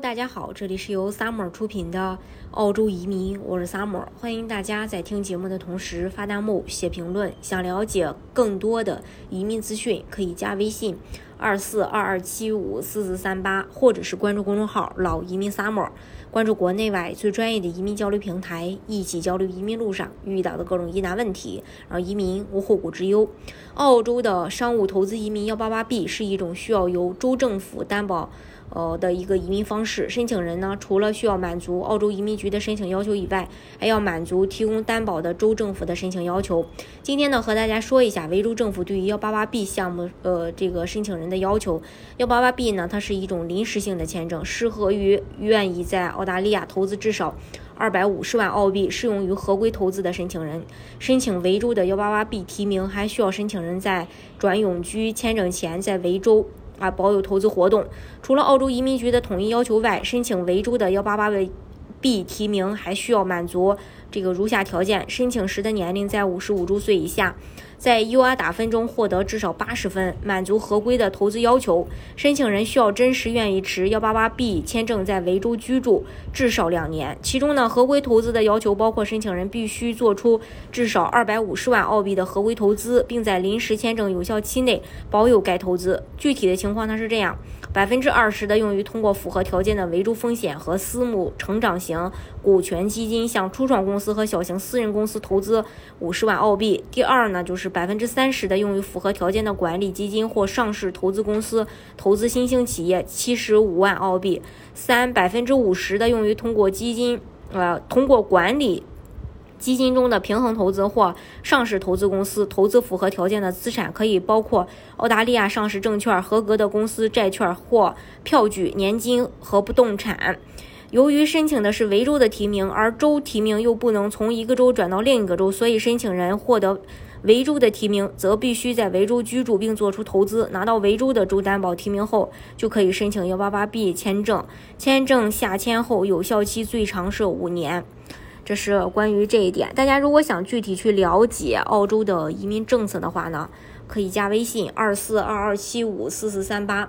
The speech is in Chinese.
大家好，这里是由 Summer 出品的澳洲移民，我是 Summer，欢迎大家在听节目的同时发弹幕、写评论。想了解更多的移民资讯，可以加微信二四二二七五四四三八，或者是关注公众号“老移民 Summer”，关注国内外最专业的移民交流平台，一起交流移民路上遇到的各种疑难问题，让移民无后顾之忧。澳洲的商务投资移民幺八八 B 是一种需要由州政府担保。呃的一个移民方式，申请人呢，除了需要满足澳洲移民局的申请要求以外，还要满足提供担保的州政府的申请要求。今天呢，和大家说一下维州政府对于幺八八 B 项目呃这个申请人的要求。幺八八 B 呢，它是一种临时性的签证，适合于愿意在澳大利亚投资至少二百五十万澳币，适用于合规投资的申请人。申请维州的幺八八 B 提名，还需要申请人在转永居签证前在维州。啊，保有投资活动。除了澳洲移民局的统一要求外，申请维州的幺八八 B 提名还需要满足这个如下条件：申请时的年龄在五十五周岁以下。在 UR 打分中获得至少八十分，满足合规的投资要求。申请人需要真实愿意持幺八八 B 签证在维州居住至少两年。其中呢，合规投资的要求包括申请人必须做出至少二百五十万澳币的合规投资，并在临时签证有效期内保有该投资。具体的情况它是这样：百分之二十的用于通过符合条件的维州风险和私募成长型股权基金向初创公司和小型私人公司投资五十万澳币。第二呢，就是。百分之三十的用于符合条件的管理基金或上市投资公司投资新兴企业七十五万澳币。三百分之五十的用于通过基金呃通过管理基金中的平衡投资或上市投资公司投资符合条件的资产，可以包括澳大利亚上市证券、合格的公司债券或票据、年金和不动产。由于申请的是维州的提名，而州提名又不能从一个州转到另一个州，所以申请人获得。维州的提名则必须在维州居住并做出投资，拿到维州的州担保提名后，就可以申请幺八八 B 签证。签证下签后有效期最长是五年。这是关于这一点。大家如果想具体去了解澳洲的移民政策的话呢，可以加微信二四二二七五四四三八，